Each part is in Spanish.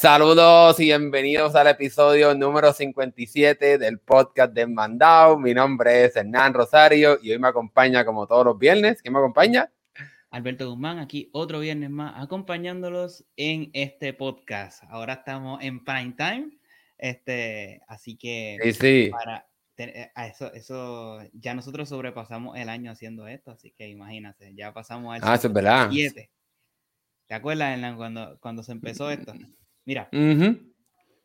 Saludos y bienvenidos al episodio número 57 del podcast de Mandao. Mi nombre es Hernán Rosario y hoy me acompaña como todos los viernes. ¿Quién me acompaña? Alberto Guzmán, aquí otro viernes más acompañándolos en este podcast. Ahora estamos en prime time, este, así que sí, sí. para eh, eso, eso, ya nosotros sobrepasamos el año haciendo esto, así que imagínate, ya pasamos al ah, eso es verdad. ¿Te acuerdas, Hernán, cuando, cuando se empezó esto? Mira,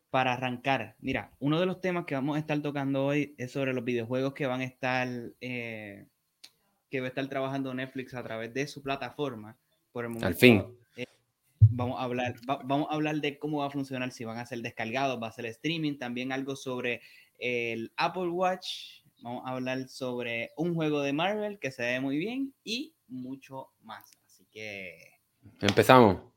para arrancar, mira, uno de los temas que vamos a estar tocando hoy es sobre los videojuegos que van a estar, eh, que va a estar trabajando Netflix a través de su plataforma. Por el momento, Al fin. Eh, vamos, a hablar, vamos a hablar de cómo va a funcionar, si van a ser descargados, va a ser streaming, también algo sobre el Apple Watch, vamos a hablar sobre un juego de Marvel que se ve muy bien y mucho más. Así que... Empezamos.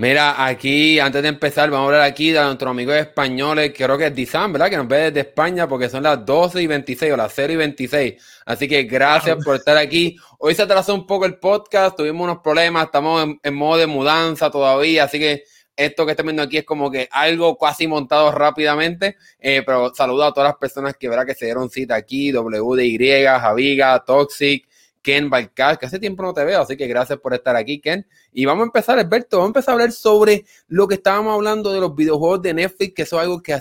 Mira, aquí, antes de empezar, vamos a hablar aquí de nuestros amigos españoles, creo que es Dizan, ¿verdad? Que nos ve desde España porque son las 12 y 26 o las 0 y 26. Así que gracias por estar aquí. Hoy se atrasó un poco el podcast, tuvimos unos problemas, estamos en, modo de mudanza todavía, así que esto que están viendo aquí es como que algo casi montado rápidamente, eh, pero saludo a todas las personas que, ¿verdad? que se dieron cita aquí, WDY, Javiga, Toxic, Ken Balcal, que hace tiempo no te veo, así que gracias por estar aquí, Ken. Y vamos a empezar, Alberto, vamos a empezar a hablar sobre lo que estábamos hablando de los videojuegos de Netflix, que eso es algo que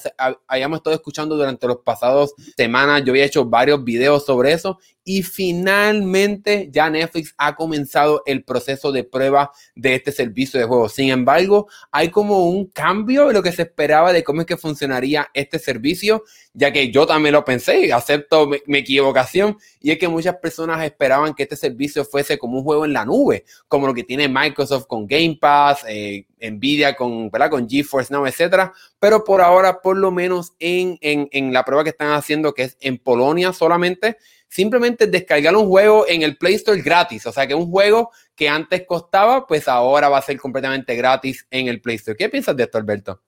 hayamos estado escuchando durante los pasados semanas. Yo había hecho varios videos sobre eso y finalmente ya Netflix ha comenzado el proceso de prueba de este servicio de juegos. Sin embargo, hay como un cambio de lo que se esperaba de cómo es que funcionaría este servicio, ya que yo también lo pensé acepto mi, equivocación, y es que muchas personas esperaban que este servicio fuese como un juego en la nube, como lo que tiene Microsoft con Game Pass, eh, Nvidia con, ¿verdad? con GeForce Now, etcétera. Pero por ahora, por lo menos en, en, en la prueba que están haciendo, que es en Polonia solamente, simplemente descargar un juego en el Play Store gratis. O sea que un juego que antes costaba, pues ahora va a ser completamente gratis en el Play Store. ¿Qué piensas de esto, Alberto?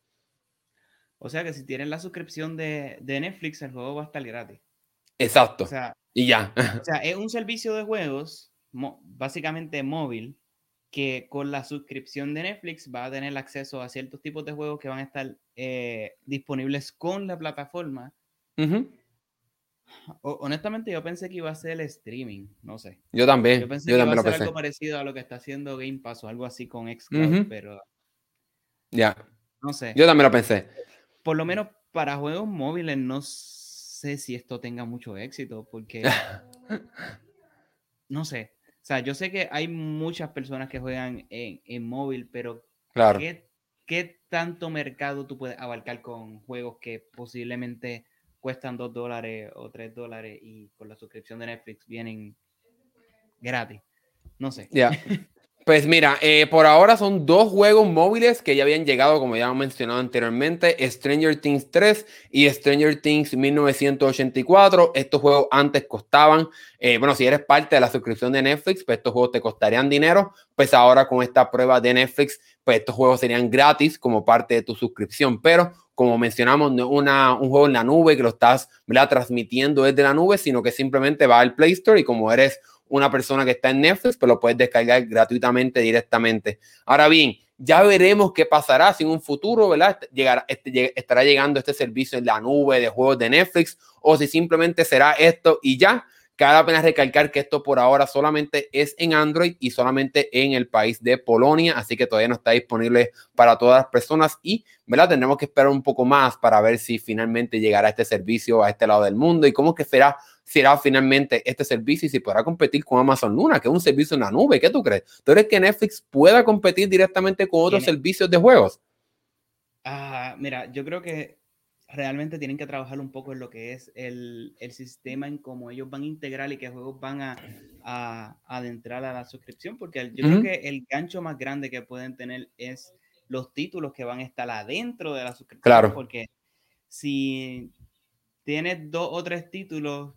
O sea que si tienen la suscripción de, Netflix, el juego va a estar gratis. Exacto. y ya. O sea, es un servicio de juegos, básicamente móvil, que con la suscripción de Netflix va a tener acceso a ciertos tipos de juegos que van a estar eh, disponibles con la plataforma. Honestamente, yo pensé que iba a ser el streaming, no sé. Yo también. Yo pensé que iba a ser algo parecido a lo que está haciendo Game Pass o algo así con Xcloud, pero. Ya. No sé. Yo también lo pensé. Por lo menos para juegos móviles, no sé si esto tenga mucho éxito, porque. no sé. O sea, yo sé que hay muchas personas que juegan en, móvil, pero. Claro. ¿qué tanto mercado tú puedes abarcar con juegos que posiblemente cuestan 2 dólares o 3 dólares y con la suscripción de Netflix vienen gratis. No sé. Ya. Pues mira, eh, por ahora son dos juegos móviles que ya habían llegado, como ya hemos mencionado anteriormente, Stranger Things 3 y Stranger Things 1984. Estos juegos antes costaban, eh, bueno, si eres parte de la suscripción de Netflix, pues estos juegos te costarían dinero, pues ahora con esta prueba de Netflix, pues estos juegos serían gratis como parte de tu suscripción, pero como mencionamos, no una, un juego en la nube que lo estás transmitiendo desde la nube, sino que simplemente va al Play Store y como eres una persona que está en Netflix, pues lo puedes descargar gratuitamente directamente. Ahora bien, ya veremos qué pasará si en un futuro, ¿verdad? Llegará, este, estará llegando este servicio en la nube de juegos de Netflix o si simplemente será esto y ya. Cada pena recalcar que esto por ahora solamente es en Android y solamente en el país de Polonia, así que todavía no está disponible para todas las personas y, ¿verdad? Tendremos que esperar un poco más para ver si finalmente llegará este servicio a este lado del mundo y cómo que será, será finalmente este servicio y si podrá competir con Amazon Luna, que es un servicio en la nube. ¿Qué tú crees? ¿Tú crees que Netflix pueda competir directamente con otros servicios de juegos? Ah, mira, yo creo que realmente tienen que trabajar un poco en lo que es el, el sistema, en cómo ellos van a integrar y qué juegos van a, a, adentrar a la suscripción, porque yo creo que el gancho más grande que pueden tener es los títulos que van a estar adentro de la suscripción. Claro. Porque si tienes dos o tres títulos,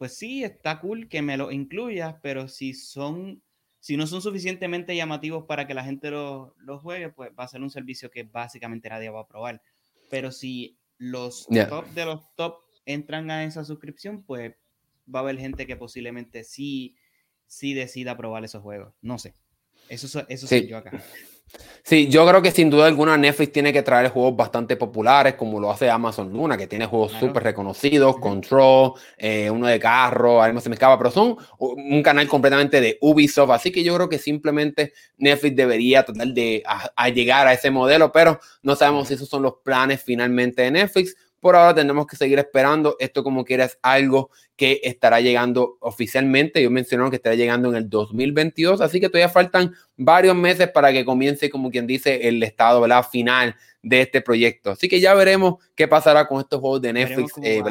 pues sí, está cool que me los incluyas, pero si son, si no son suficientemente llamativos para que la gente los lo juegue, pues va a ser un servicio que básicamente nadie va a probar. Pero si los top de los top entran a esa suscripción, pues va a haber gente que posiblemente sí, sí decida probar esos juegos. No sé. Eso, eso soy yo acá. Sí, yo creo que sin duda alguna Netflix tiene que traer juegos bastante populares, como lo hace Amazon Luna, que tiene juegos súper reconocidos, Control, eh, uno de carro, además se me escapa, pero son un canal completamente de Ubisoft, así que yo creo que simplemente Netflix debería tratar de llegar a ese modelo, pero no sabemos si esos son los planes finalmente de Netflix. Por ahora tenemos que seguir esperando. Esto como quiera es algo que estará llegando oficialmente. Yo mencionaron que estará llegando en el 2022, así que todavía faltan varios meses para que comience, como quien dice, el estado ¿verdad? final de este proyecto. Así que ya veremos qué pasará con estos juegos de Netflix. Cómo, eh,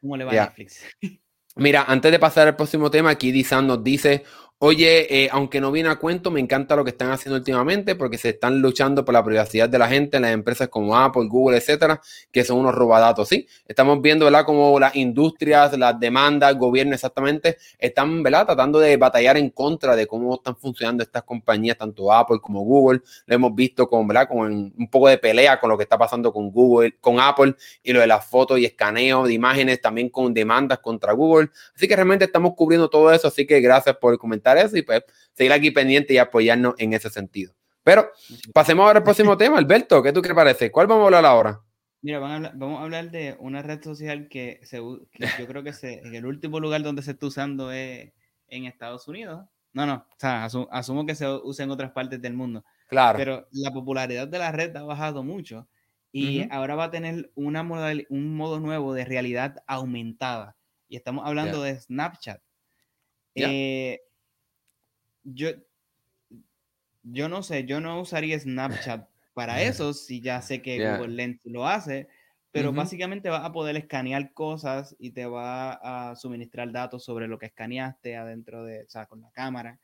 ¿Cómo, le va a Netflix? Mira, antes de pasar al próximo tema, aquí Dizan nos dice, Oye, eh, aunque no viene a cuento, me encanta lo que están haciendo últimamente porque se están luchando por la privacidad de la gente en las empresas como Apple, Google, etcétera, que son unos robadatos, ¿sí? Estamos viendo, ¿verdad?, como las industrias, las demandas, el gobierno exactamente, están, ¿verdad?, tratando de batallar en contra de cómo están funcionando estas compañías, tanto Apple como Google. Lo hemos visto con, ¿verdad?, con un poco de pelea con lo que está pasando con Google, con Apple y lo de las fotos y escaneo de imágenes, también con demandas contra Google. Así que realmente estamos cubriendo todo eso, así que gracias por comentar eso y pues seguir aquí pendiente y apoyarnos en ese sentido. Pero pasemos ahora al próximo tema. Alberto, ¿qué tú qué parece? ¿Cuál vamos a hablar ahora? Mira, vamos a hablar de una red social que, se, yo creo que se, en el último lugar donde se está usando es en Estados Unidos. No, no, o sea, asumo que se usa en otras partes del mundo. Claro. Pero la popularidad de la red ha bajado mucho y ahora va a tener una modal, un modo nuevo de realidad aumentada. Y estamos hablando de Snapchat. Eh, yo, yo no sé, yo no usaría Snapchat para eso, si ya sé que Google Lens lo hace, pero básicamente vas a poder escanear cosas y te va a suministrar datos sobre lo que escaneaste adentro de, o sea, con la cámara.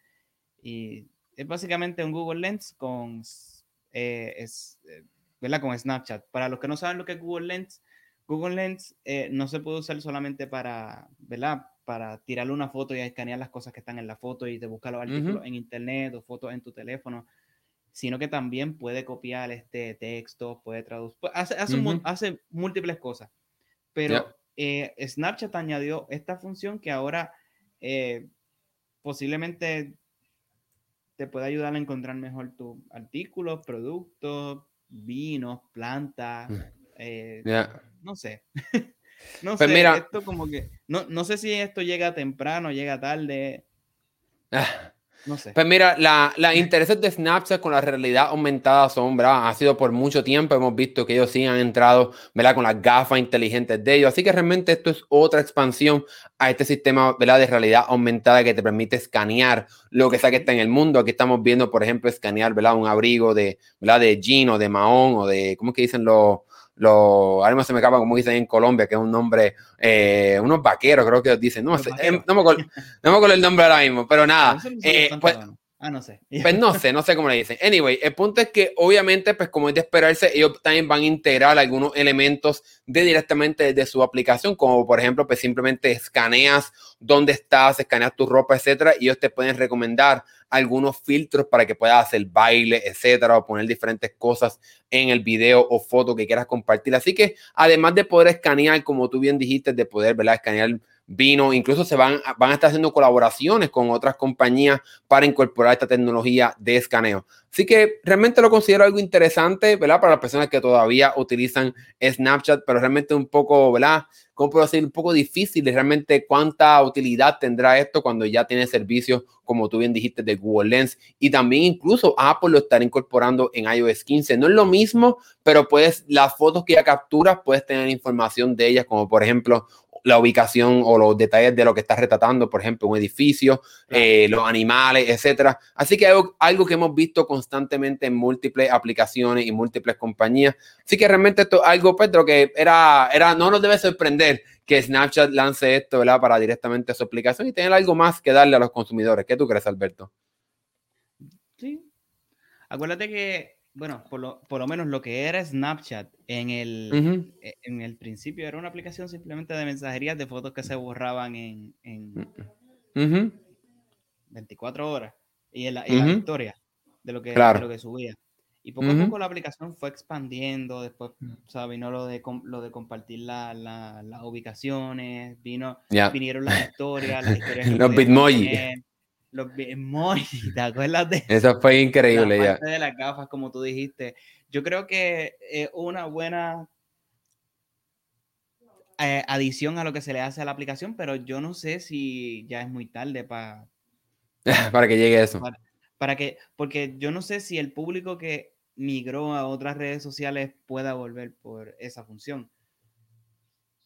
Y es básicamente un Google Lens con, eh, es, eh, ¿verdad? con Snapchat. Para los que no saben lo que es Google Lens, Google Lens eh, no se puede usar solamente para, ¿verdad? Para tirarle una foto y escanear las cosas que están en la foto y de buscar los artículos en internet o fotos en tu teléfono, sino que también puede copiar este texto, puede traducir, hace, hace, múltiples cosas. Pero eh, Snapchat añadió esta función que ahora eh, posiblemente te puede ayudar a encontrar mejor tus artículos, productos, vinos, plantas, mm. eh, no sé. No pues sé, mira, esto como que. No, no sé si esto llega temprano, llega tarde. Ah. No sé. Pues mira, la, intereses de Snapchat con la realidad aumentada son, ¿verdad? Ha sido por mucho tiempo, hemos visto que ellos sí han entrado, ¿verdad? Con las gafas inteligentes de ellos. Así que realmente esto es otra expansión a este sistema, ¿verdad? De realidad aumentada que te permite escanear lo que sea que está en el mundo. Aquí estamos viendo, por ejemplo, escanear, ¿verdad? Un abrigo de, ¿verdad? De jean o de mahón o de, ¿cómo es que dicen los los, ahora se me acaba como dicen en Colombia, que es un nombre, eh, unos vaqueros, creo que dicen, no, em, no, me acuerdo, no me acuerdo el nombre ahora mismo, pero nada, eh, pues, Ah, no sé. Pues no sé, no sé cómo le dicen. Anyway, el punto es que obviamente, pues como es de esperarse, ellos también van a integrar algunos elementos de directamente de su aplicación, como por ejemplo, pues simplemente escaneas dónde estás, escaneas tu ropa, etcétera, y ellos te pueden recomendar algunos filtros para que puedas hacer baile, etcétera, o poner diferentes cosas en el video o foto que quieras compartir. Así que además de poder escanear, como tú bien dijiste, de poder, ¿verdad? Escanear vino, incluso se van, van a estar haciendo colaboraciones con otras compañías para incorporar esta tecnología de escaneo. Así que realmente lo considero algo interesante, ¿verdad? Para las personas que todavía utilizan Snapchat, pero realmente un poco, ¿verdad? ¿Cómo puedo decir? Un poco difícil realmente cuánta utilidad tendrá esto cuando ya tiene servicios, como tú bien dijiste, de Google Lens. Y también incluso Apple lo estará incorporando en iOS 15. No es lo mismo, pero puedes, las fotos que ya capturas, puedes tener información de ellas, como por ejemplo la ubicación o los detalles de lo que estás retratando, por ejemplo, un edificio, eh, los animales, etcétera. Así que algo, algo que hemos visto constantemente en múltiples aplicaciones y múltiples compañías. Así que realmente esto es algo, Pedro, que era, era, no nos debe sorprender que Snapchat lance esto, ¿verdad? Para directamente su aplicación y tener algo más que darle a los consumidores. ¿Qué tú crees, Alberto? Sí. Acuérdate que bueno, por lo, por lo menos lo que era Snapchat en el, e, en el principio era una aplicación simplemente de mensajerías de fotos que se borraban en, en 24 horas y en la, historia de lo, que, lo que subía. Y poco a poco la aplicación fue expandiendo, después o vino lo de, lo de compartir la, las ubicaciones, vino, vinieron las historias, las historias los Bitmoji. Los emojis, ¿te acuerdas de eso? fue increíble ya. de las gafas, como tú dijiste. Yo creo que es una buena eh, adición a lo que se le hace a la aplicación, pero yo no sé si ya es muy tarde para... para que llegue eso. Para, que, porque yo no sé si el público que migró a otras redes sociales pueda volver por esa función.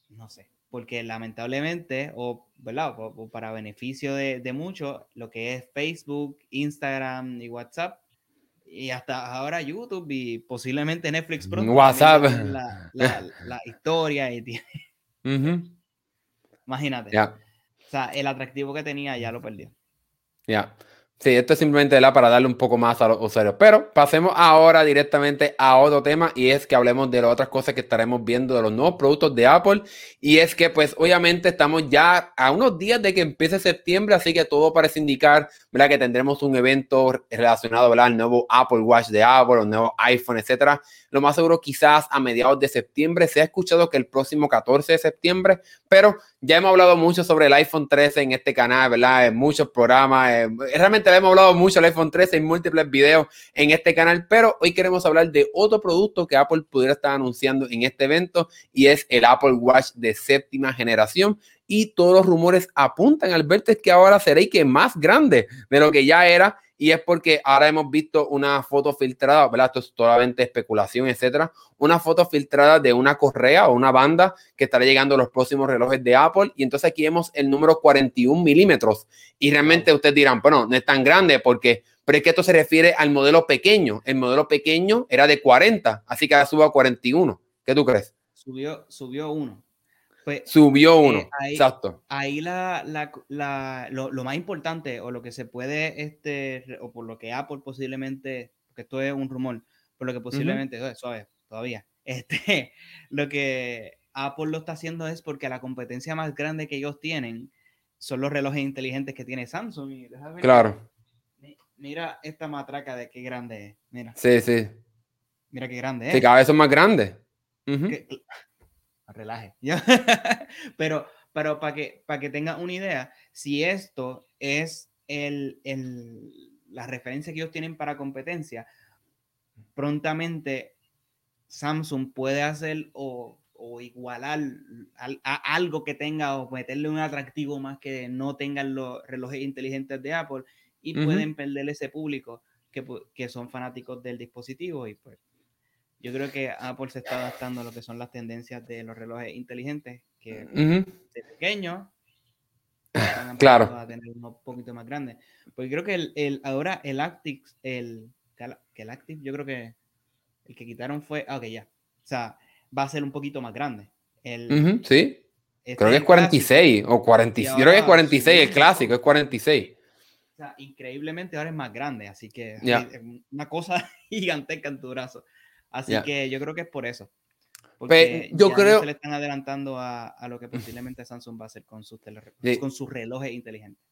No sé, porque lamentablemente, o, ¿verdad? para beneficio de, de muchos, lo que es Facebook, Instagram y WhatsApp, y hasta ahora YouTube y posiblemente Netflix pronto. WhatsApp. La, la, historia y tiene... Imagínate. O sea, el atractivo que tenía ya lo perdió. Ya. Sí, esto es simplemente la para darle un poco más a los usuarios. Pero pasemos ahora directamente a otro tema y es que hablemos de las otras cosas que estaremos viendo de los nuevos productos de Apple. Y es que pues obviamente estamos ya a unos días de que empiece septiembre, así que todo parece indicar ¿verdad? que tendremos un evento relacionado ¿verdad? al nuevo Apple Watch de Apple, los nuevos iPhone, etcétera. Lo más seguro quizás a mediados de septiembre. Se ha escuchado que el próximo 14 de septiembre, pero ya hemos hablado mucho sobre el iPhone 13 en este canal, ¿verdad? En muchos programas. realmente hemos hablado mucho del iPhone 13 en múltiples videos en este canal, pero hoy queremos hablar de otro producto que Apple pudiera estar anunciando en este evento y es el Apple Watch de séptima generación. Y todos los rumores apuntan al verte que ahora será que más grande de lo que ya era y es porque ahora hemos visto una foto filtrada, ¿verdad? Esto es totalmente especulación, etcétera. Una foto filtrada de una correa o una banda que estará llegando a los próximos relojes de Apple. Y entonces aquí vemos el número 41 milímetros. Y realmente ustedes dirán, bueno, no es tan grande porque, pero es que esto se refiere al modelo pequeño. El modelo pequeño era de 40, así que ahora subió a 41. ¿Qué tú crees? Subió, subió uno. Pues, Subió uno, eh, exacto. Ahí la, la, lo, más importante, o lo que se puede, este, o por lo que Apple posiblemente, porque esto es un rumor, por lo que posiblemente, uh suave, todavía, este, lo que Apple lo está haciendo es porque la competencia más grande que ellos tienen son los relojes inteligentes que tiene Samsung. claro. Mira esta matraca de qué grande es. Mira. Sí, sí. Mira qué grande es. Sí, cada vez son más grandes relaje. pero pero para que, para que tengan una idea, si esto es el, la referencia que ellos tienen para competencia, prontamente Samsung puede hacer o, igualar a, algo que tenga o meterle un atractivo más que no tengan los relojes inteligentes de Apple y pueden perder ese público que, que, son fanáticos del dispositivo y pues yo creo que Apple se está adaptando a lo que son las tendencias de los relojes inteligentes, que de pequeño claro. a tener uno un poquito más grande. Porque creo que el, ahora el Active, el, que el Active, yo creo que el que quitaron fue, ah, ok, ya. O sea, va a ser un poquito más grande. El, sí. Este creo que es 46 o 46. Yo creo que es 46, el clásico es 46. O sea, increíblemente ahora es más grande, así que es una cosa gigantesca en tu brazo. Así que yo creo que es por eso. Porque yo creo. se le están adelantando a, a, lo que posiblemente Samsung va a hacer con sus, con sus relojes inteligentes.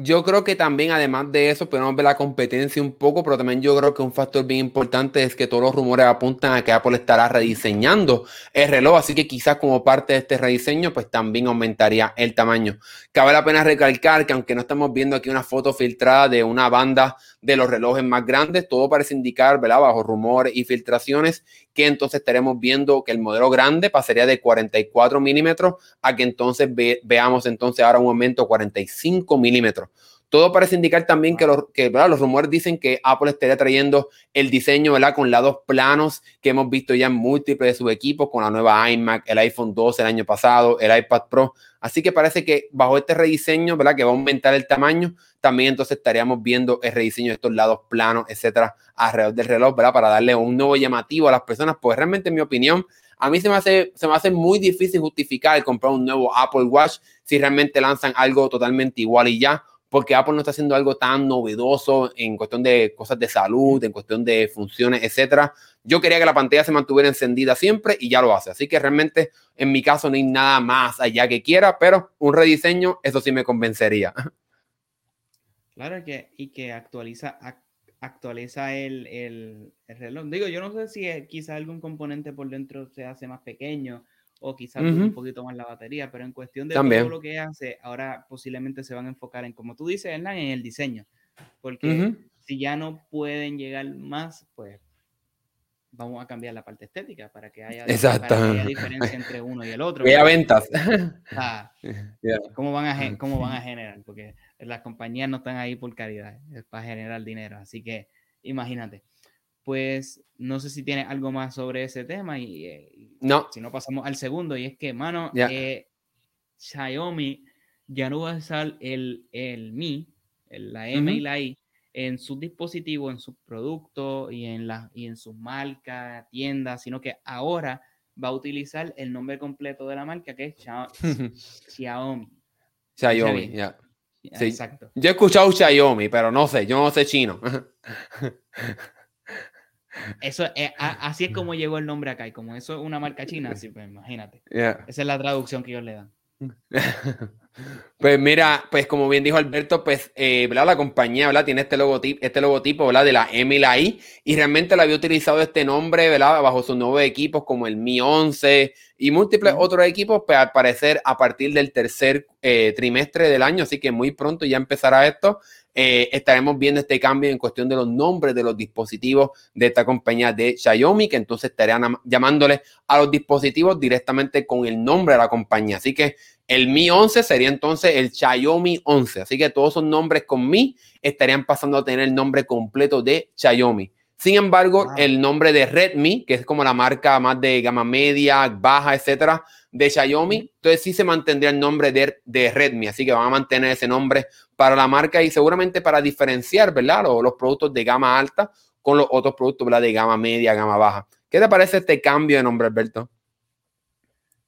Yo creo que también, además de eso, podemos ver la competencia un poco, pero también yo creo que un factor bien importante es que todos los rumores apuntan a que Apple estará rediseñando el reloj, así que quizás como parte de este rediseño, pues también aumentaría el tamaño. Cabe la pena recalcar que aunque no estamos viendo aquí una foto filtrada de una banda de los relojes más grandes, todo parece indicar, ¿verdad? Bajo rumores y filtraciones, que entonces estaremos viendo que el modelo grande pasaría de 44 milímetros a que entonces veamos entonces ahora un aumento 45 milímetros. Todo parece indicar también que, los, que los rumores dicen que Apple estaría trayendo el diseño ¿verdad? con lados planos que hemos visto ya en múltiples de sus equipos, con la nueva iMac, el iPhone 12 el año pasado, el iPad Pro. Así que parece que bajo este rediseño, ¿verdad? que va a aumentar el tamaño, también entonces estaríamos viendo el rediseño de estos lados planos, etcétera, alrededor del reloj, ¿verdad? Para darle un nuevo llamativo a las personas, pues realmente en mi opinión, a mí se me hace, se me hace muy difícil justificar comprar un nuevo Apple Watch si realmente lanzan algo totalmente igual y ya porque Apple no está haciendo algo tan novedoso en cuestión de cosas de salud, en cuestión de funciones, etcétera. Yo quería que la pantalla se mantuviera encendida siempre y ya lo hace. Así que realmente en mi caso no hay nada más allá que quiera, pero un rediseño, eso sí me convencería. Claro que, y que actualiza, actualiza el, el, reloj. Digo, yo no sé si quizá algún componente por dentro se hace más pequeño o quizás un poquito más la batería, pero en cuestión de todo lo que hace, ahora posiblemente se van a enfocar en, como tú dices, Hernán, en el diseño, porque si ya no pueden llegar más, pues vamos a cambiar la parte estética para que haya, diferencia entre uno y el otro. Vea ventas. ¿cómo, van a, ¿Cómo van a generar? Porque las compañías no están ahí por caridad, es para generar dinero. Así que imagínate. Pues no sé si tiene algo más sobre ese tema y, eh, no. si no pasamos al segundo y es que, mano, eh, Xiaomi ya no va a usar el, el Mi, la M y la I en sus dispositivos, en sus productos y en, la, y en sus marcas, tiendas, sino que ahora va a utilizar el nombre completo de la marca que es Xiaomi. Xiaomi, ya. Exacto. Yo he escuchado Xiaomi, pero no sé, yo no sé chino. Eso así es como llegó el nombre acá y como eso es una marca china, así pues imagínate. Esa es la traducción que ellos le dan. Pues mira, pues como bien dijo Alberto, pues eh, la compañía ¿verdad? tiene este logotipo, este logotipo ¿verdad? de la M y la I, y realmente la había utilizado este nombre ¿verdad? bajo sus nuevos equipos como el Mi 11 y múltiples otros equipos, pues al parecer a partir del tercer eh, trimestre del año, así que muy pronto ya empezará esto. Eh, estaremos viendo este cambio en cuestión de los nombres de los dispositivos de esta compañía de Xiaomi, que entonces estarían llamándole a los dispositivos directamente con el nombre de la compañía. Así que el Mi 11 sería entonces el Xiaomi 11. Así que todos esos nombres con Mi estarían pasando a tener el nombre completo de Xiaomi. Sin embargo, el nombre de Redmi, que es como la marca más de gama media, baja, etcétera, de Xiaomi, entonces sí se mantendría el nombre de, de, Redmi. Así que van a mantener ese nombre para la marca y seguramente para diferenciar, ¿verdad? Los, los productos de gama alta con los otros productos, ¿verdad? De gama media, gama baja. ¿Qué te parece este cambio de nombre, Alberto?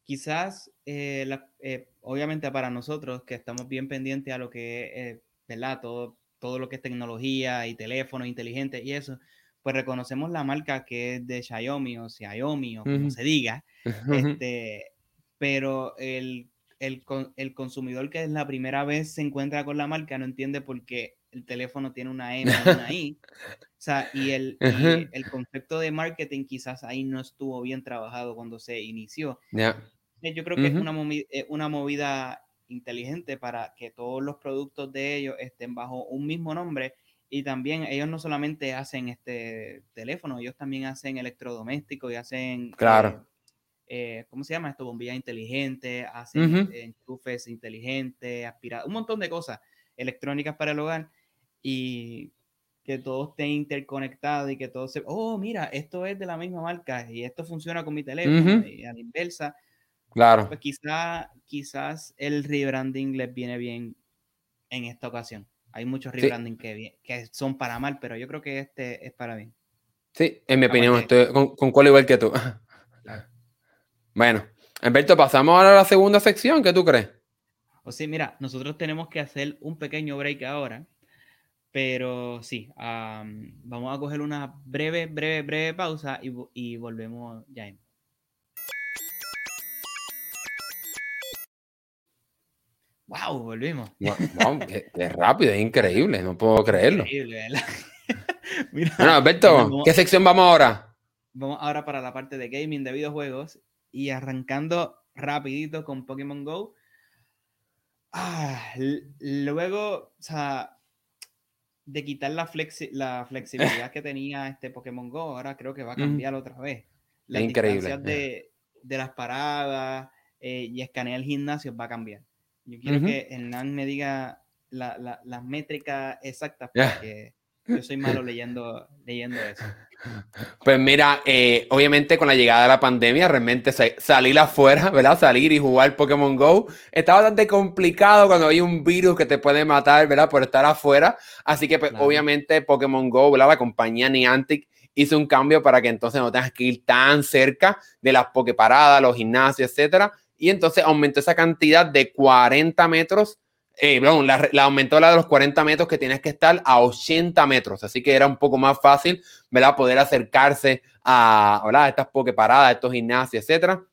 Quizás eh, la, eh, obviamente para nosotros que estamos bien pendientes a lo que es, eh, ¿verdad? Todo, todo lo que es tecnología y teléfonos inteligentes y eso, pues reconocemos la marca que es de Xiaomi o Xiaomi o como se diga, este, pero el, el, el, consumidor que es la primera vez se encuentra con la marca no entiende por qué el teléfono tiene una M y una I. O sea, y el, el concepto de marketing quizás ahí no estuvo bien trabajado cuando se inició. Eh, yo creo que es una, eh, una movida inteligente para que todos los productos de ellos estén bajo un mismo nombre y también ellos no solamente hacen este teléfono, ellos también hacen electrodomésticos y hacen claro. Eh, ¿cómo se llama esto? Bombillas inteligentes, hacen enchufes inteligentes, aspirados, un montón de cosas electrónicas para el hogar y que todo esté interconectado y que todo se, oh, mira, esto es de la misma marca y esto funciona con mi teléfono y a la inversa. Claro. Pues quizá, quizás el rebranding les viene bien en esta ocasión. Hay muchos rebranding que, que son para mal, pero yo creo que este es para bien. Sí, en mi opinión, estoy con, con cuál igual que tú. Bueno, Alberto, pasamos ahora a la segunda sección, ¿qué tú crees? O sí, mira, nosotros tenemos que hacer un pequeño break ahora, pero sí, vamos a coger una breve, breve, breve pausa y, y volvemos ya. ¡Wow! Volvimos. Wow, qué, rápido, es increíble, no puedo creerlo. Increíble, ¿verdad? bueno, Alberto, ¿qué sección vamos ahora? Vamos ahora para la parte de gaming de videojuegos y arrancando rapidito con Pokémon Go. Ah, luego, o sea, de quitar la, la flexibilidad que tenía este Pokémon Go, ahora creo que va a cambiar otra vez. La Increíble. De, de las paradas eh, y escanear el gimnasio va a cambiar. Yo quiero que Hernán me diga las métricas exactas, porque yo soy malo leyendo, leyendo eso. Pues mira, eh, obviamente con la llegada de la pandemia, realmente salir afuera, ¿verdad? Salir y jugar Pokémon Go está bastante complicado cuando hay un virus que te puede matar, ¿verdad? Por estar afuera. Así que, pues, obviamente, Pokémon Go, ¿verdad? La compañía Niantic hizo un cambio para que entonces no tengas que ir tan cerca de las Poképaradas, los gimnasios, etcétera, y entonces aumentó esa cantidad de 40 metros, eh, perdón, la, aumentó la de los 40 metros que tienes que estar a 80 metros, así que era un poco más fácil, ¿verdad? Poder acercarse a, ¿verdad? estas pokeparadas, estos gimnasios, etcétera.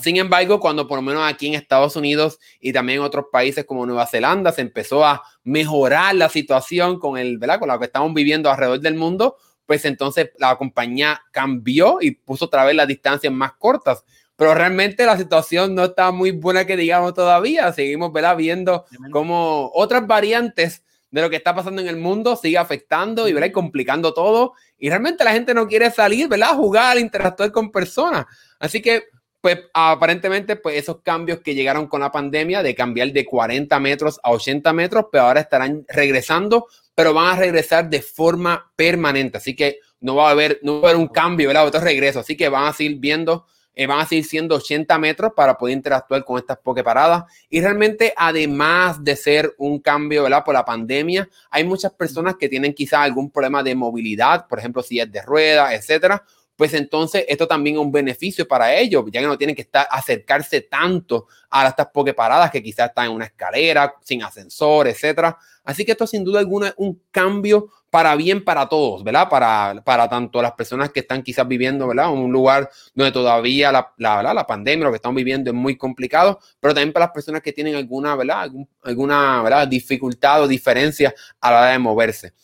Sin embargo, cuando por lo menos aquí en Estados Unidos y también en otros países como Nueva Zelanda se empezó a mejorar la situación con el, ¿verdad? Con lo que estamos viviendo alrededor del mundo, pues entonces la compañía cambió y puso otra vez las distancias más cortas. Pero realmente la situación no está muy buena que digamos todavía. Seguimos ¿verdad? viendo cómo otras variantes de lo que está pasando en el mundo sigue afectando y, ¿verdad? y complicando todo. Y realmente la gente no quiere salir, ¿verdad? A jugar, interactuar con personas. Así que, pues aparentemente, pues esos cambios que llegaron con la pandemia de cambiar de 40 metros a 80 metros, pero pues, ahora estarán regresando, pero van a regresar de forma permanente. Así que no va a haber, no va a haber un cambio, ¿verdad? Otro regreso. Así que van a seguir viendo eh, van a seguir siendo 80 metros para poder interactuar con estas pokeparadas. Y realmente, además de ser un cambio ¿verdad? por la pandemia, hay muchas personas que tienen quizás algún problema de movilidad, por ejemplo, si es de ruedas, etcétera. Pues entonces esto también es un beneficio para ellos, ya que no tienen que estar acercarse tanto a estas pokeparadas que quizás están en una escalera, sin ascensor, etcétera. Así que esto sin duda alguna es un cambio para bien para todos, ¿verdad? Para, para tanto las personas que están quizás viviendo, ¿verdad? En un lugar donde todavía la, la, la pandemia, lo que estamos viviendo es muy complicado, pero también para las personas que tienen alguna, ¿verdad? alguna, ¿verdad? Dificultad o diferencia a la hora de moverse.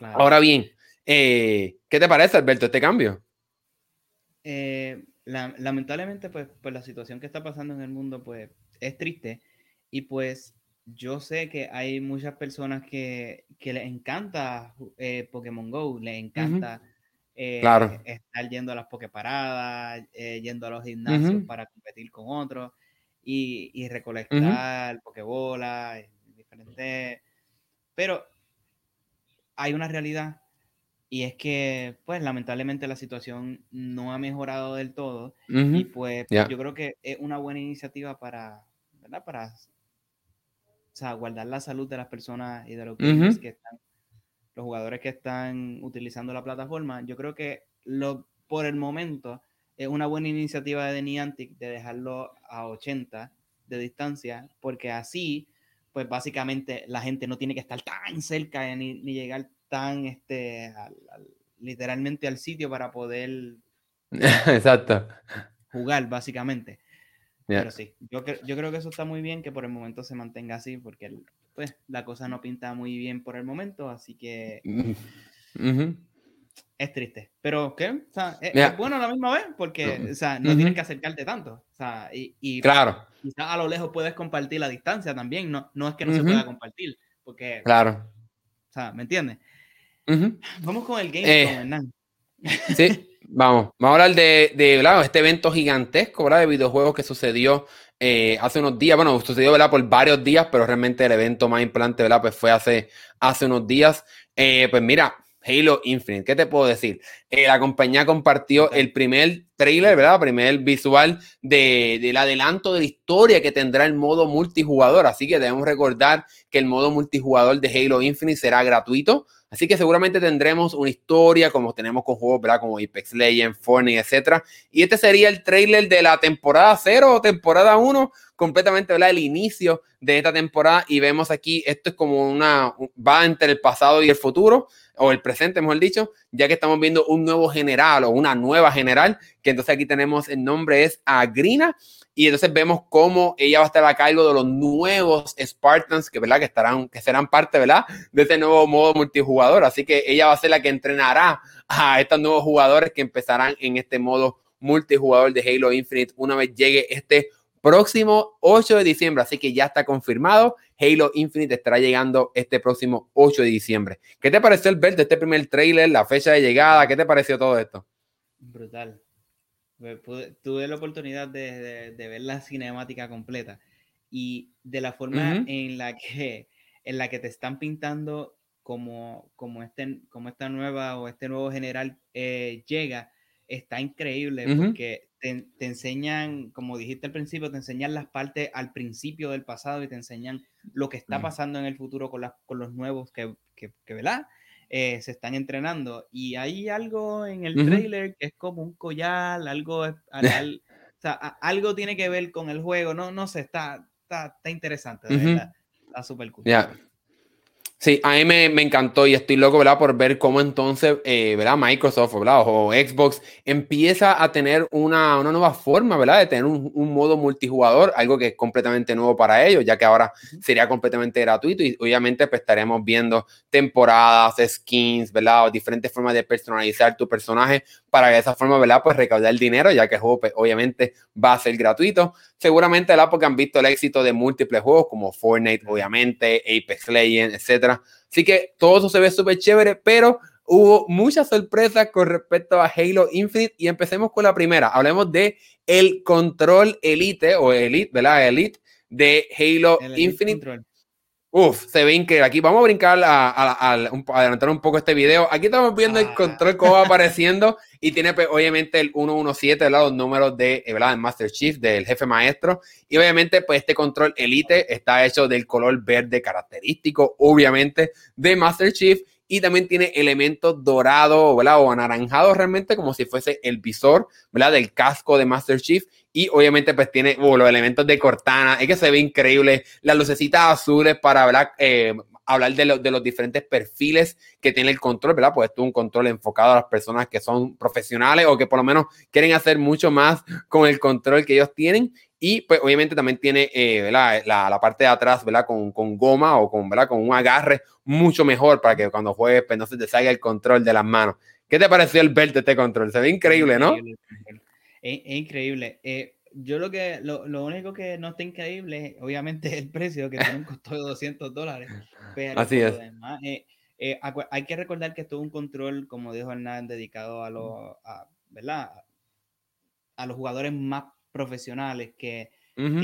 Ahora bien, eh, ¿qué te parece, Alberto, este cambio? Eh, lamentablemente, pues, pues la situación que está pasando en el mundo, pues, es triste. Y pues yo sé que hay muchas personas que, que les encanta eh, Pokémon Go, les encanta eh, estar yendo a las Poképaradas, eh, yendo a los gimnasios para competir con otros y, y recolectar Pokébolas, diferentes. Pero hay una realidad y es que, pues, lamentablemente la situación no ha mejorado del todo. Y pues, yo creo que es una buena iniciativa para, ¿verdad? Para o sea, guardar la salud de las personas y de los, que están, los jugadores que están utilizando la plataforma. Yo creo que lo, por el momento es una buena iniciativa de Niantic de dejarlo a 80 de distancia, porque así, pues básicamente la gente no tiene que estar tan cerca ni, ni llegar tan, este, literalmente al sitio para poder Exacto. jugar, básicamente. Pero sí, yo, yo, creo que eso está muy bien, que por el momento se mantenga así, porque pues, la cosa no pinta muy bien por el momento, así que mm, es triste. Pero, ¿qué? O sea, es, bueno a la misma vez, porque o sea, no tienes que acercarte tanto. O sea, y, y claro. quizás a lo lejos puedes compartir la distancia también, no, no es que no se pueda compartir, porque... Claro. O sea, ¿me entiendes? Vamos con el game, eh, Hernán. Sí. Vamos, vamos a hablar de, de este evento gigantesco ¿verdad? de videojuegos que sucedió eh, hace unos días. Bueno, sucedió ¿verdad? por varios días, pero realmente el evento más importante ¿verdad? Pues fue hace, hace unos días. Eh, pues mira, Halo Infinite, ¿qué te puedo decir? La compañía compartió el primer trailer, ¿verdad? Primer visual de, del adelanto de la historia que tendrá el modo multijugador. Así que debemos recordar que el modo multijugador de Halo Infinite será gratuito. Así que seguramente tendremos una historia como tenemos con juegos, ¿verdad? Como Apex Legends, Fortnite, etc. Y este sería el trailer de la temporada 0 o temporada 1, completamente, ¿verdad? El inicio de esta temporada. Y vemos aquí, esto es como una, va entre el pasado y el futuro o el presente, mejor dicho, ya que estamos viendo un nuevo general o una nueva general, que entonces aquí tenemos el nombre es Agrina, y entonces vemos cómo ella va a estar a cargo de los nuevos Spartans, que, ¿verdad? que, estarán, que serán parte ¿verdad? de este nuevo modo multijugador, así que ella va a ser la que entrenará a estos nuevos jugadores que empezarán en este modo multijugador de Halo Infinite una vez llegue este próximo 8 de diciembre, así que ya está confirmado. Halo Infinite estará llegando este próximo 8 de diciembre. ¿Qué te pareció el ver de este primer trailer, la fecha de llegada? ¿Qué te pareció todo esto? Brutal. tuve la oportunidad de, ver la cinemática completa y de la forma en, la que, en la que te están pintando como, como, este, como esta nueva o este nuevo general eh, llega, está increíble porque te, enseñan, como dijiste al principio, te enseñan las partes al principio del pasado y te enseñan lo que está pasando en el futuro con, con los nuevos que, que, ¿verdad? Eh, se están entrenando. Y hay algo en el trailer que es como un collar, algo, algo tiene que ver con el juego, no, no sé, está, está, interesante, de verdad. Está súper cool. Sí, a mí me, encantó y estoy loco, ¿verdad? Por ver cómo entonces, eh, ¿verdad? Microsoft, ¿verdad? O Xbox empieza a tener una, nueva forma, ¿verdad? De tener un, modo multijugador, algo que es completamente nuevo para ellos, ya que ahora sería completamente gratuito y obviamente pues estaremos viendo temporadas, skins, ¿verdad? O diferentes formas de personalizar tu personaje para de esa forma, ¿verdad? Pues recaudar el dinero, ya que el juego pues, obviamente va a ser gratuito. Seguramente, ¿verdad? Porque han visto el éxito de múltiples juegos como Fortnite, obviamente, Apex Legends, etcétera. Así que todo eso se ve súper chévere, pero hubo muchas sorpresas con respecto a Halo Infinite y empecemos con la primera. Hablemos de el control Elite o Elite, ¿verdad? Elite de Halo Infinite. Uf, se ve increíble. Aquí vamos a brincar, a, adelantar un poco este video. Aquí estamos viendo el ah. control cómo va apareciendo y tiene pues, obviamente el 117, ¿verdad? los números de, eh, ¿verdad? Master Chief, del jefe maestro. Y obviamente pues este control Elite está hecho del color verde característico, obviamente, de Master Chief y también tiene elementos dorados ¿verdad? o anaranjados realmente como si fuese el visor ¿verdad? del casco de Master Chief y obviamente pues tiene uh, los elementos de Cortana, es que se ve increíble, las lucecitas azules para hablar, eh, hablar de, los diferentes perfiles que tiene el control, ¿verdad? Pues es un control enfocado a las personas que son profesionales o que por lo menos quieren hacer mucho más con el control que ellos tienen y pues obviamente también tiene eh, la, la, parte de atrás, ¿verdad? Con, con, goma o con, ¿verdad? con un agarre mucho mejor para que cuando juegues pues no se te salga el control de las manos. ¿Qué te pareció el verte este control? Se ve increíble, ¿no? Es, increíble. Eh, yo lo que, lo, lo, único que no está increíble, obviamente, es el precio, que tiene un costo de 200 dólares. Así es. Eh, hay que recordar que esto es un control, como dijo Hernán, dedicado a los, ¿verdad? A los jugadores más profesionales que,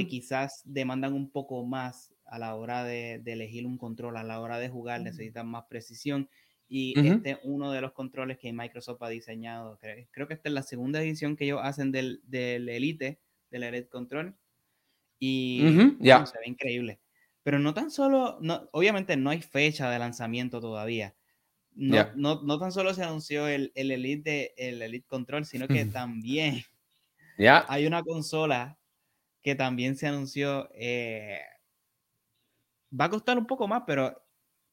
quizás demandan un poco más a la hora de, elegir un control, a la hora de jugar, necesitan más precisión. Y este es uno de los controles que Microsoft ha diseñado. Creo, que esta es la segunda edición que ellos hacen del, del Elite, del Elite Control. Y ya se ve increíble. Pero no tan solo, no, obviamente no hay fecha de lanzamiento todavía. No, no, no, tan solo se anunció el, el, Elite, el Elite Control, sino que también hay una consola que también se anunció. Eh, va a costar un poco más, pero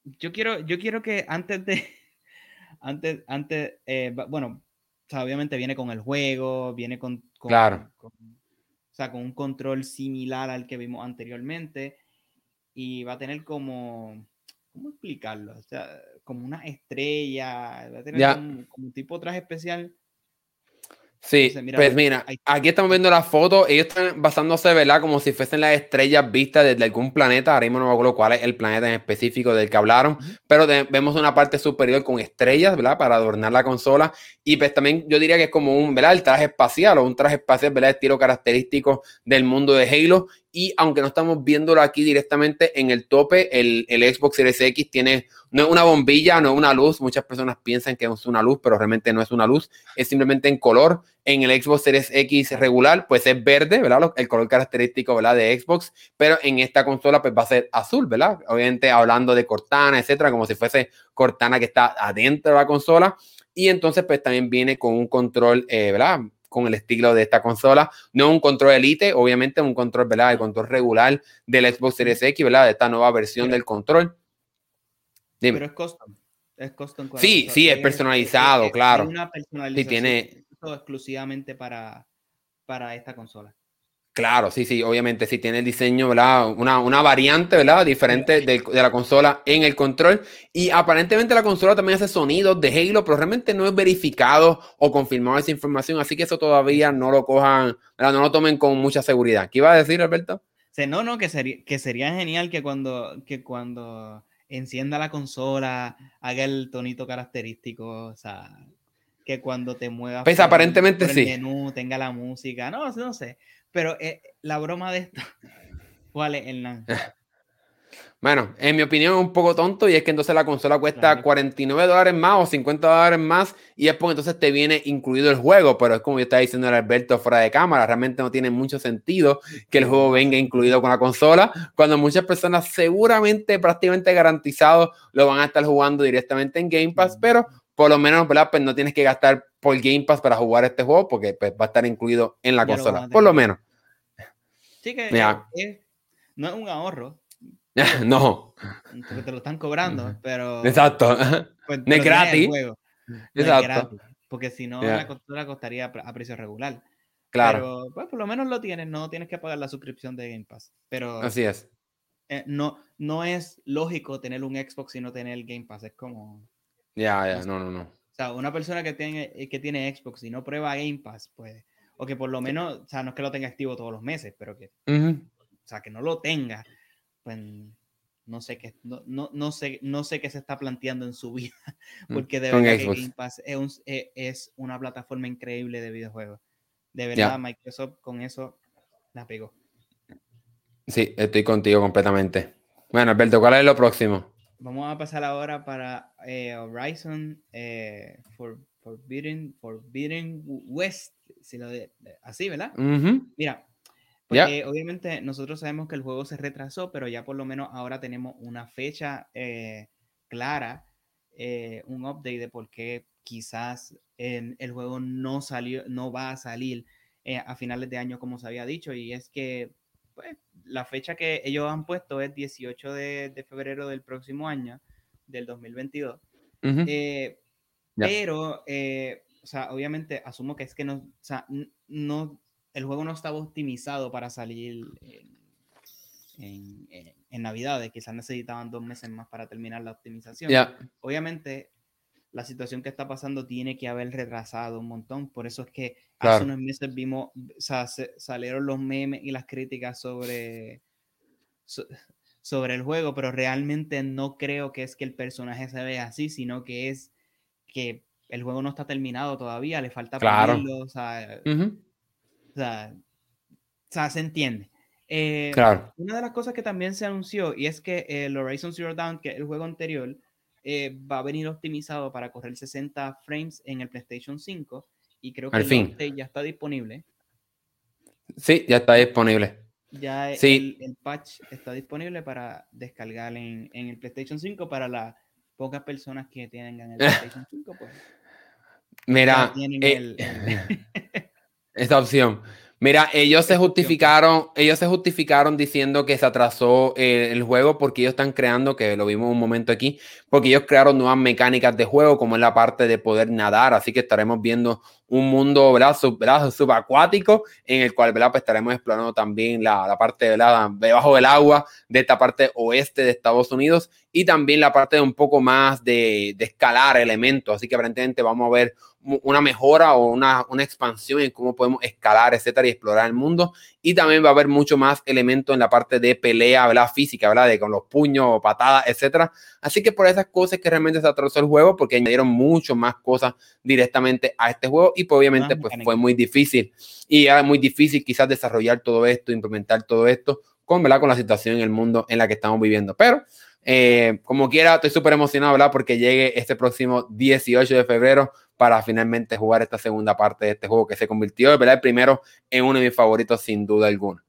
yo quiero, yo quiero que antes de. Antes, antes, eh, bueno, obviamente viene con el juego, viene con, claro. o sea, con un control similar al que vimos anteriormente y va a tener como, ¿cómo explicarlo? O sea, como una estrella, va a tener como, como, un tipo traje especial Sí, pues mira, aquí estamos viendo la foto, ellos están basándose, ¿verdad? Como si fuesen las estrellas vistas desde algún planeta, ahora mismo no me acuerdo cuál es el planeta en específico del que hablaron, pero vemos una parte superior con estrellas, ¿verdad? Para adornar la consola, y pues también yo diría que es como un, ¿verdad? El traje espacial o un traje espacial, ¿verdad? Estilo característico del mundo de Halo, y aunque no estamos viéndolo aquí directamente en el tope, el, el, Xbox Series X tiene, no es una bombilla, no es una luz, muchas personas piensan que es una luz, pero realmente no es una luz, es simplemente en color. En el Xbox Series X regular, pues es verde, ¿verdad? El color característico, ¿verdad? De Xbox, pero en esta consola, pues va a ser azul, ¿verdad? Obviamente hablando de Cortana, etcétera, como si fuese Cortana que está adentro de la consola. Y entonces, pues también viene con un control, eh, ¿verdad? Con el estilo de esta consola. No un control Elite, obviamente un control, ¿verdad? El control regular del Xbox Series X, ¿verdad? De esta nueva versión del control. Pero es custom. Es custom. Sí, sí, es personalizado, claro. Una personalización sí, tiene... exclusivamente para, para esta consola. Claro, sí, sí, obviamente sí tiene el diseño, ¿verdad? Una, una variante, ¿verdad? Diferente de, de, la consola en el control. Y aparentemente la consola también hace sonidos de Halo, pero realmente no es verificado o confirmado esa información, así que eso todavía no lo cojan, ¿verdad? No lo tomen con mucha seguridad. ¿Qué iba a decir, Alberto? no, no, que sería, que sería genial que cuando, que cuando encienda la consola haga el tonito característico, o sea, que cuando te muevas pues aparentemente sí. el menú tenga la música, no, no sé. Pero eh, la broma de esto, ¿cuál es el Bueno, en mi opinión es un poco tonto y es que entonces la consola cuesta 49 dólares más o 50 dólares más y es porque entonces te viene incluido el juego, pero es como yo estaba diciendo el Alberto fuera de cámara, realmente no tiene mucho sentido que el juego venga incluido con la consola cuando muchas personas seguramente prácticamente garantizado lo van a estar jugando directamente en Game Pass, pero por lo menos, ¿verdad? Pues no tienes que gastar por Game Pass para jugar este juego porque pues, va a estar incluido en la consola, por lo menos. Sí que no es un ahorro. no. Porque te lo están cobrando, pero... Exacto. Pues, no es gratis. Exacto. porque si no, la consola costaría a precio regular. Claro. Pero pues, por lo menos lo tienes, no tienes que pagar la suscripción de Game Pass. Pero... Así es. Eh, no, no es lógico tener un Xbox y no tener el Game Pass. Es como... Ya, ya, no, no, no. sea, una persona que tiene, eh, que tiene Xbox y no prueba Game Pass, pues, o que por lo menos, o sea, no es que lo tenga activo todos los meses, pero que, o sea, que no lo tenga, pues no sé qué, no, no, no, sé, no sé qué se está planteando en su vida, mm, porque de verdad que Game Pass es, e, es, una plataforma increíble de videojuegos. De verdad, Microsoft con eso la pegó. Sí, estoy contigo completamente. Bueno, Alberto, ¿cuál es lo próximo? Vamos a pasar ahora para eh, Horizon eh, for, Forbidden, Forbidden West, si lo de, así, ¿verdad? Mira, porque obviamente nosotros sabemos que el juego se retrasó, pero ya por lo menos ahora tenemos una fecha eh, clara, un update de por qué quizás el, el, juego no salió, no va a salir a finales de año como se había dicho, y es que pues, la fecha que ellos han puesto es 18 de, febrero del próximo año, del 2022. Eh, pero, eh, o sea, obviamente asumo que es que no, o sea, no, el juego no estaba optimizado para salir en, en, en Navidades, quizás necesitaban dos meses más para terminar la optimización. Obviamente, la situación que está pasando tiene que haber retrasado un montón. Por eso es que hace unos meses vimos, o sea, salieron los memes y las críticas sobre, sobre el juego, pero realmente no creo que es que el personaje se vea así, sino que es que el juego no está terminado todavía, le falta claro. o, sea, o, sea, se entiende. Eh, claro. Una de las cosas que también se anunció, y es que el Horizon Zero Dawn, que es el juego anterior, eh, va a venir optimizado para correr 60 frames en el PlayStation 5 y creo que el ya está disponible. Sí, ya está disponible. Ya el, patch está disponible para descargar en, el PlayStation 5 para las pocas personas que tengan el PlayStation 5. Pues, Mira, eh, esta opción. Mira, ellos se justificaron, ellos se justificaron diciendo que se atrasó eh, el juego porque ellos están creando, que lo vimos un momento aquí, porque ellos crearon nuevas mecánicas de juego, como es la parte de poder nadar, así que estaremos viendo un mundo ¿verdad? subacuático en el cual. Pues estaremos explorando también la, la parte ¿verdad? debajo del agua de esta parte oeste de Estados Unidos y también la parte de un poco más de, de escalar elementos, así que aparentemente vamos a ver una mejora o una, una, expansión en cómo podemos escalar, etcétera, y explorar el mundo. Y también va a haber mucho más elementos en la parte de pelea, ¿verdad? Física, ¿verdad? De con los puños, patadas, etcétera. Así que por esas cosas que realmente se atrasó el juego, porque añadieron mucho más cosas directamente a este juego y pues, obviamente pues fue muy difícil. Y era muy difícil quizás desarrollar todo esto, implementar todo esto con, ¿verdad? Con la situación en el mundo en la que estamos viviendo. Pero eh, como quiera, estoy súper emocionado, ¿verdad? Porque llegue este próximo 18 de febrero para finalmente jugar esta segunda parte de este juego que se convirtió, ¿verdad? El primero en uno de mis favoritos sin duda alguna.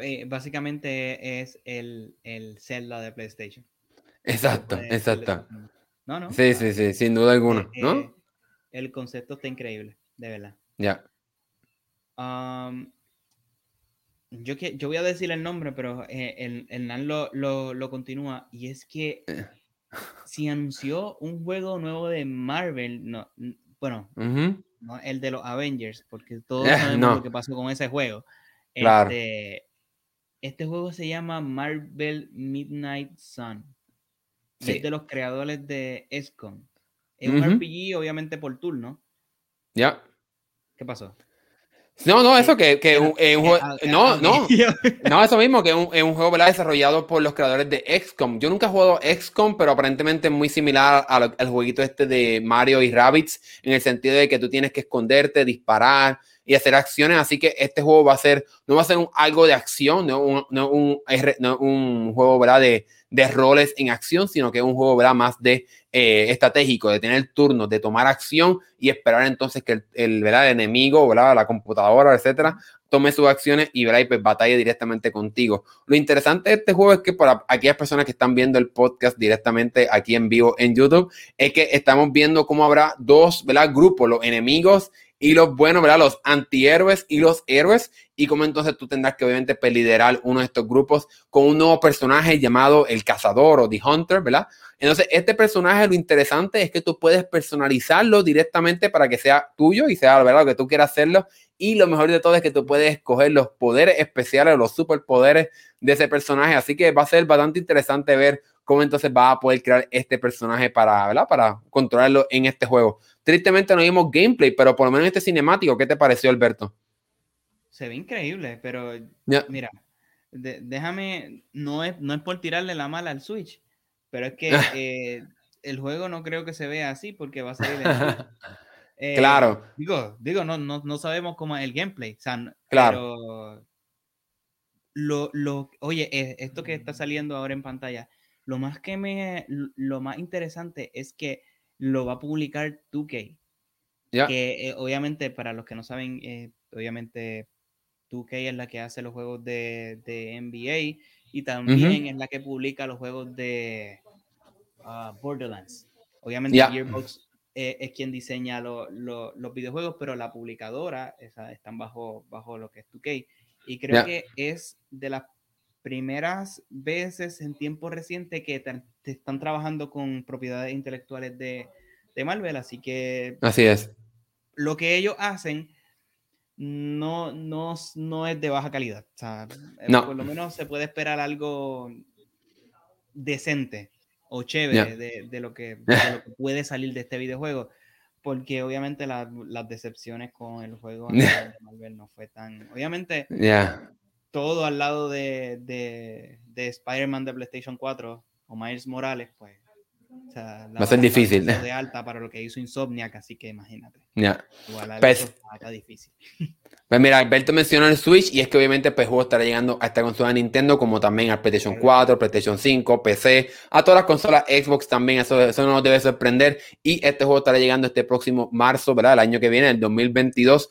Eh, básicamente es el, el Zelda de PlayStation. Exacto, exacto. No, no. Sí, sí, sí, sin duda alguna, eh, ¿no? el concepto está increíble, de verdad. Ya. Um, yo, que, yo voy a decir el nombre, pero eh, el, el Nan lo, lo, continúa. Y es que eh. si anunció un juego nuevo de Marvel, no, bueno, no el de los Avengers, porque todos sabemos lo que pasó con ese juego. Este, este juego se llama Marvel Midnight Sun. es de los creadores de ESCOM. Es un RPG, obviamente, por turno. Ya. ¿Qué pasó? No, no, eso que, que un, un juego. No, no. No, eso mismo, que es un, un, juego desarrollado por los creadores de XCOM. Yo nunca he jugado XCOM, pero aparentemente es muy similar al, al jueguito este de Mario y Rabbids, en el sentido de que tú tienes que esconderte, disparar y hacer acciones. Así que este juego va a ser, no va a ser un, algo de acción, no, un, no, un, no un juego ¿verdad? De, de roles en acción, sino que es un juego ¿verdad? más de eh, estratégico, de tener turnos, de tomar acción y esperar entonces que el, ¿verdad? enemigo, ¿verdad? la computadora, etcétera, tome sus acciones y, ¿verdad? y pues batalle directamente contigo. Lo interesante de este juego es que para aquellas personas que están viendo el podcast directamente aquí en vivo en YouTube, es que estamos viendo cómo habrá dos ¿verdad? grupos, los enemigos y los buenos, ¿verdad? Los antihéroes y los héroes. Y como entonces tú tendrás que obviamente pues, liderar uno de estos grupos con un nuevo personaje llamado el cazador o The Hunter, ¿verdad? Entonces, este personaje lo interesante es que tú puedes personalizarlo directamente para que sea tuyo y sea, ¿verdad? Lo que tú quieras hacerlo. Y lo mejor de todo es que tú puedes escoger los poderes especiales, los superpoderes de ese personaje. Así que va a ser bastante interesante ver cómo entonces va a poder crear este personaje para, ¿verdad? Para controlarlo en este juego. Tristemente no vimos gameplay, pero por lo menos este cinemático, ¿qué te pareció, Alberto? Se ve increíble, pero mira, déjame, no es, no es por tirarle la mala al Switch, pero es que eh, el juego no creo que se vea así porque va a salir eh, claro. Digo, digo no, no, no, sabemos cómo es el gameplay. claro. lo, lo, oye, eh, esto que está saliendo ahora en pantalla, lo más que me, lo más interesante es que lo va a publicar 2K. Que obviamente, para los que no saben, obviamente 2K es la que hace los juegos de, de NBA y también es la que publica los juegos de uh, Borderlands. Obviamente Gearbox eh, es quien diseña los videojuegos, pero la publicadora esa, están bajo, bajo lo que es 2K. Y creo que es de las primeras veces en tiempo reciente que te, están trabajando con propiedades intelectuales de, de Marvel, así que... Así es. Lo que ellos hacen no, no, no es de baja calidad. O sea, eh, no. por lo menos se puede esperar algo decente o chévere de, lo que, puede salir de este videojuego. Porque obviamente las decepciones con el juego de Marvel no fue tan. Obviamente, todo al lado de, de, de Spider-Man de PlayStation 4 o Miles Morales, pues Va a ser difícil. De alta para lo que hizo Insomniac, así que imagínate. Ya. Pues, está difícil. Pues mira, Alberto mencionó el Switch y es que obviamente pues, juego estará llegando a esta consola de Nintendo como también al PlayStation 4, PlayStation 5, PC, a todas las consolas Xbox también, eso, eso no nos debe sorprender y este juego estará llegando este próximo marzo, ¿verdad? El año que viene, el 2022.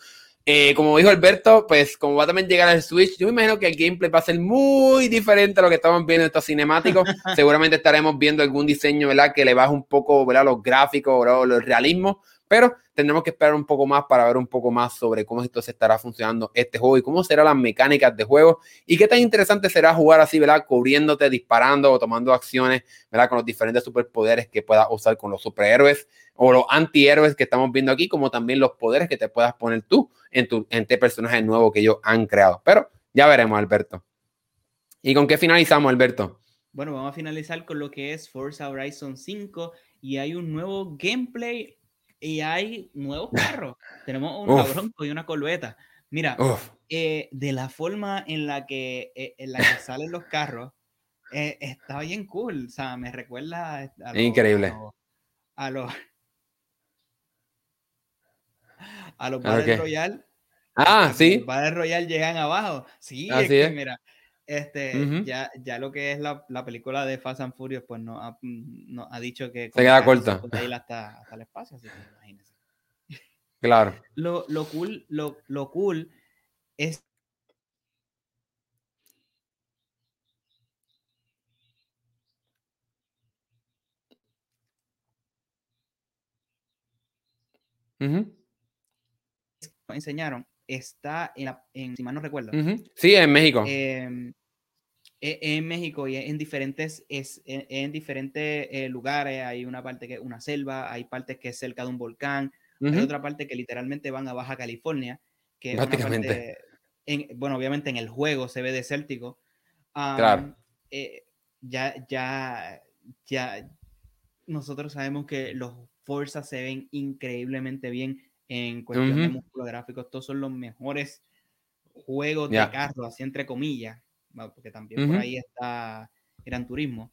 Eh, como dijo Alberto, pues como va a también llegar al Switch, yo me imagino que el gameplay va a ser muy diferente a lo que estamos viendo en estos cinemáticos. Seguramente estaremos viendo algún diseño, ¿verdad? Que le baje un poco, ¿verdad? Los gráficos, o Los realismos, pero tendremos que esperar un poco más para ver un poco más sobre cómo esto se estará funcionando este juego y cómo serán las mecánicas de juego y qué tan interesante será jugar así, ¿verdad? Cubriéndote, disparando o tomando acciones, ¿verdad? Con los diferentes superpoderes que puedas usar con los superhéroes o los antihéroes que estamos viendo aquí, como también los poderes que te puedas poner tú en, tu, en este personaje nuevo que ellos han creado. Pero ya veremos, Alberto. ¿Y con qué finalizamos, Alberto? Bueno, vamos a finalizar con lo que es Forza Horizon 5 y hay un nuevo gameplay y hay nuevos carros. Tenemos un Bronco y una Corvette. Mira, eh, de la forma en la que, eh, en la que salen los carros, eh, está bien cool. O sea, me recuerda a Increíble. A los, a los Battle Royale. Ah, sí. Los Royale llegan abajo. Sí, es que, mira, este, ya, ya lo que es la, la, película de Fast and Furious, pues no ha, no, ha dicho que se queda corta. hasta, hasta el espacio, así que imagínense. Claro. Lo, lo cool, lo, lo cool es Uh enseñaron está en, en si mal no recuerdo. Sí, en México. Em, e, en México y en diferentes, es, en, diferentes eh, lugares. Hay una parte que es una selva, hay partes que es cerca de un volcán, hay otra parte que literalmente van a Baja California, que Prácticamente. bueno, obviamente en el juego se ve desértico. claro. Eh, ya, ya, ya, nosotros sabemos que los Forza se ven increíblemente bien en cuestión de músculos gráficos. Estos son los mejores juegos de carro, así entre comillas, porque también por ahí está Gran Turismo.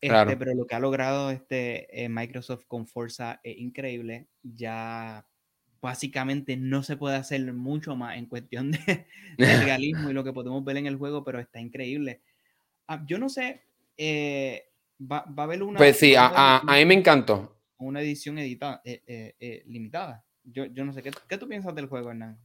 Este, Pero lo que ha logrado este, eh, Microsoft con Forza es increíble. Ya básicamente no se puede hacer mucho más en cuestión de, realismo y lo que podemos ver en el juego, pero está increíble. Ah, yo no sé, eh, va, a haber una... Pues sí, a, mí me encantó. Una edición editada, eh, limitada yo, yo no sé, ¿qué, ¿qué, tú piensas del juego, Hernán?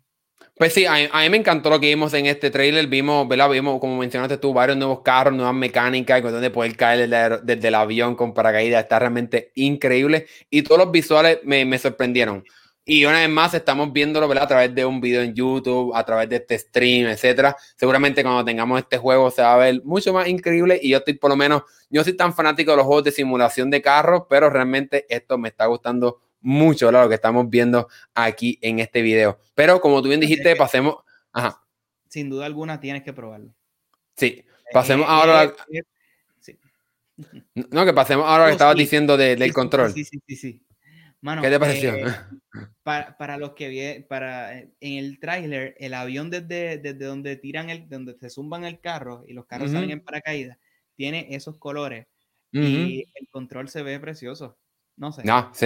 Pues sí, a, mí me encantó lo que vimos en este trailer. Vimos, ¿verdad? Vimos, como mencionaste tú, varios nuevos carros, nuevas mecánicas, y cuestión de poder caer desde, el avión con paracaídas. Está realmente increíble. Y todos los visuales me, me sorprendieron. Y una vez más estamos viéndolo ¿verdad? a través de un video en YouTube, a través de este stream, etcétera. Seguramente cuando tengamos este juego se va a ver mucho más increíble. Y yo estoy por lo menos, yo soy tan fanático de los juegos de simulación de carros, pero realmente esto me está gustando mucho lo que estamos viendo aquí en este video. Pero como tú bien dijiste, pasemos. Ajá. Sin duda alguna tienes que probarlo. Sí, pasemos ahora. No, que pasemos ahora que oh, estabas diciendo del control. Sí, sí, sí, sí. ¿Qué te pareció? Eh, para, los que vi, para en el tráiler, el avión desde, desde donde tiran el, donde se zumban el carro y los carros salen en paracaídas, tiene esos colores y el control se ve precioso. No sé. No, sí.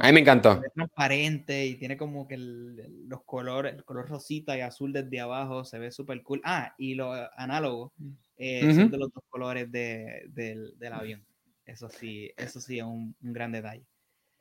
a mí me encantó. Es transparente y tiene como que los colores, el color rosita y azul desde abajo se ve súper cool. Ah, y los análogos eh, son de los dos colores del, avión. Eso sí, eso sí es un, gran detalle.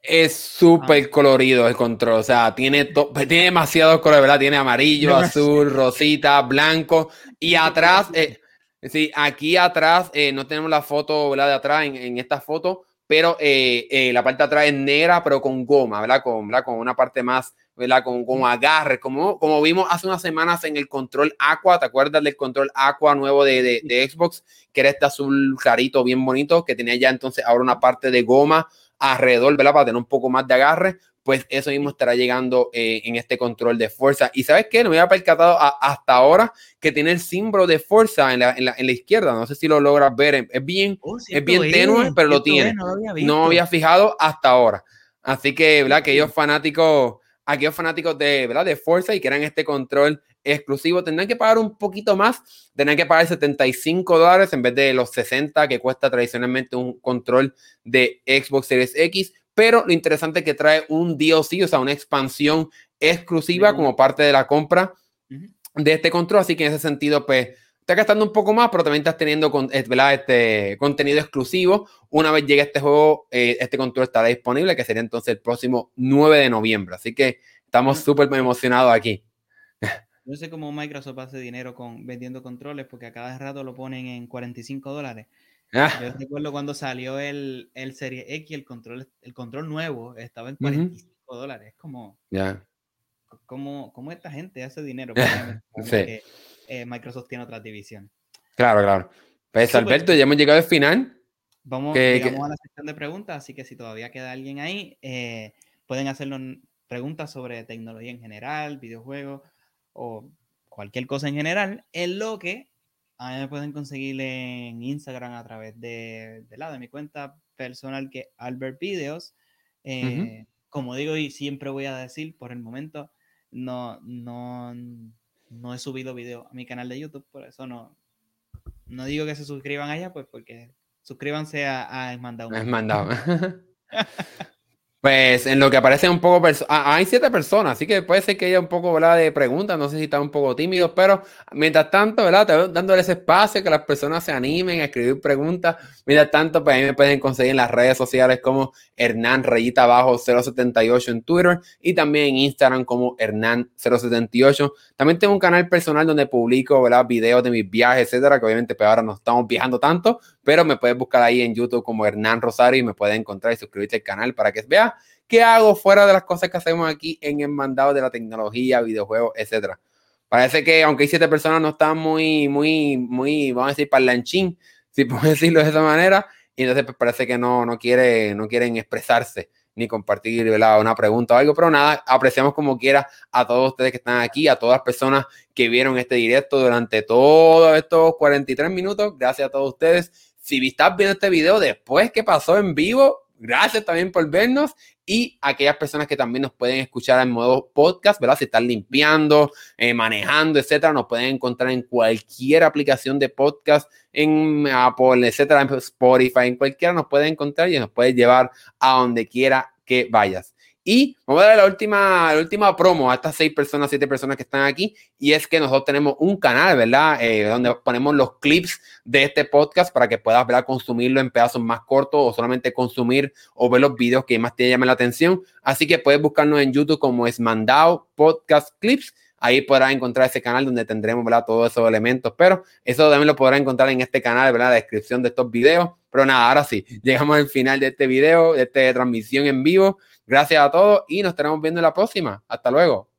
Es súper ah. colorido el control, o sea, tiene, tiene demasiados colores, ¿verdad? Tiene amarillo, azul, rosita, blanco y atrás, eh, sí, aquí atrás, eh, no tenemos la foto, ¿verdad? De atrás en, en esta foto, pero eh, eh, la parte de atrás es negra, pero con goma, ¿verdad? Con, con una parte más, ¿verdad? Con, con agarre, como, como vimos hace unas semanas en el control Aqua, ¿te acuerdas del control Aqua nuevo de, de, de Xbox? Que era este azul clarito, bien bonito, que tenía ya entonces ahora una parte de goma alrededor, ¿verdad? Para tener un poco más de agarre pues eso mismo estará llegando eh, en este control de fuerza. Y sabes qué, no me había percatado hasta ahora que tiene el símbolo de fuerza en la, en la, en la izquierda. No sé si lo logras ver. Es bien, oh, es bien tenue, pero lo tiene. no, lo había fijado hasta ahora. Así que, ¿verdad? Aquellos fanáticos, aquellos fanáticos de, ¿verdad? de fuerza y quieran este control exclusivo tendrán que pagar un poquito más, tendrán que pagar 75 dólares en vez de los 60 que cuesta tradicionalmente un control de Xbox Series X, pero lo interesante es que trae un DLC, o sea, una expansión exclusiva como parte de la compra de este control, así que en ese sentido, pues, está gastando un poco más, pero también estás teniendo eh, este contenido exclusivo. Una vez llegue este juego, eh, este control estará disponible, que sería entonces el próximo 9 de noviembre. Así que estamos súper emocionados aquí. No sé cómo Microsoft hace dinero con vendiendo controles, porque a cada rato lo ponen en 45 dólares. Ah. Yo recuerdo cuando salió el, el, Serie X, el control, el control nuevo estaba en 45 dólares. Es como, yeah. como, como, esta gente hace dinero. sí. Eh, Microsoft tiene otra división. Claro, claro. Pues Alberto, ya hemos llegado al final. Vamos llegamos a la sección de preguntas, así que si todavía queda alguien ahí, eh, pueden hacernos preguntas sobre tecnología en general, videojuegos o cualquier cosa en general, en lo que a mí me pueden conseguir en Instagram a través de, de, la, de mi cuenta personal que Albert Videos. Eh, como digo y siempre voy a decir, por el momento no, no, no he subido video a mi canal de YouTube, por eso no, no digo que se suscriban allá, pues porque suscríbanse a, a Esmandado. Esmandado. Pues en lo que aparece un poco, ah, hay siete personas, así que puede ser que haya un poco ¿verdad? de preguntas, no sé si están un poco tímidos, pero mientras tanto, ¿verdad? Dándole ese espacio que las personas se animen a escribir preguntas. Mientras tanto, pues ahí me pueden conseguir en las redes sociales como Hernán Rayita Abajo 078 en Twitter y también en Instagram como Hernán 078. También tengo un canal personal donde publico ¿verdad? videos de mis viajes, etcétera, que obviamente pues ahora no estamos viajando tanto, pero me puedes buscar ahí en YouTube como Hernán Rosario y me puedes encontrar y suscribirte al canal para que veas qué hago fuera de las cosas que hacemos aquí en el mandado de la tecnología, videojuegos, etcétera. Parece que aunque hay siete personas no están muy, muy, muy, vamos a decir, parlanchín, si puedo decirlo de esa manera, y entonces pues, parece que no, no, quiere, no quieren expresarse ni compartir una pregunta o algo, pero nada, apreciamos como quiera a todos ustedes que están aquí, a todas las personas que vieron este directo durante todos estos 43 minutos, gracias a todos ustedes si estás viendo este video después que pasó en vivo, gracias también por vernos y aquellas personas que también nos pueden escuchar en modo podcast, ¿verdad? Si están limpiando, eh, manejando, etcétera, nos pueden encontrar en cualquier aplicación de podcast, en Apple, etcétera, en Spotify, en cualquiera nos puede encontrar y nos puede llevar a donde quiera que vayas. Y vamos a dar la última, la última promo a estas seis personas, siete personas que están aquí. Y es que nosotros tenemos un canal, ¿verdad? Eh, donde ponemos los clips de este podcast para que puedas, ¿verdad? Consumirlo en pedazos más cortos o solamente consumir o ver los videos que más te llamen la atención. Así que puedes buscarnos en YouTube como es Mandao Podcast Clips. Ahí podrás encontrar ese canal donde tendremos, ¿verdad? Todos esos elementos. Pero eso también lo podrás encontrar en este canal, ¿verdad? La descripción de estos videos. Pero nada, ahora sí, llegamos al final de este video, de esta transmisión en vivo. Gracias a todos y nos estaremos viendo en la próxima. Hasta luego.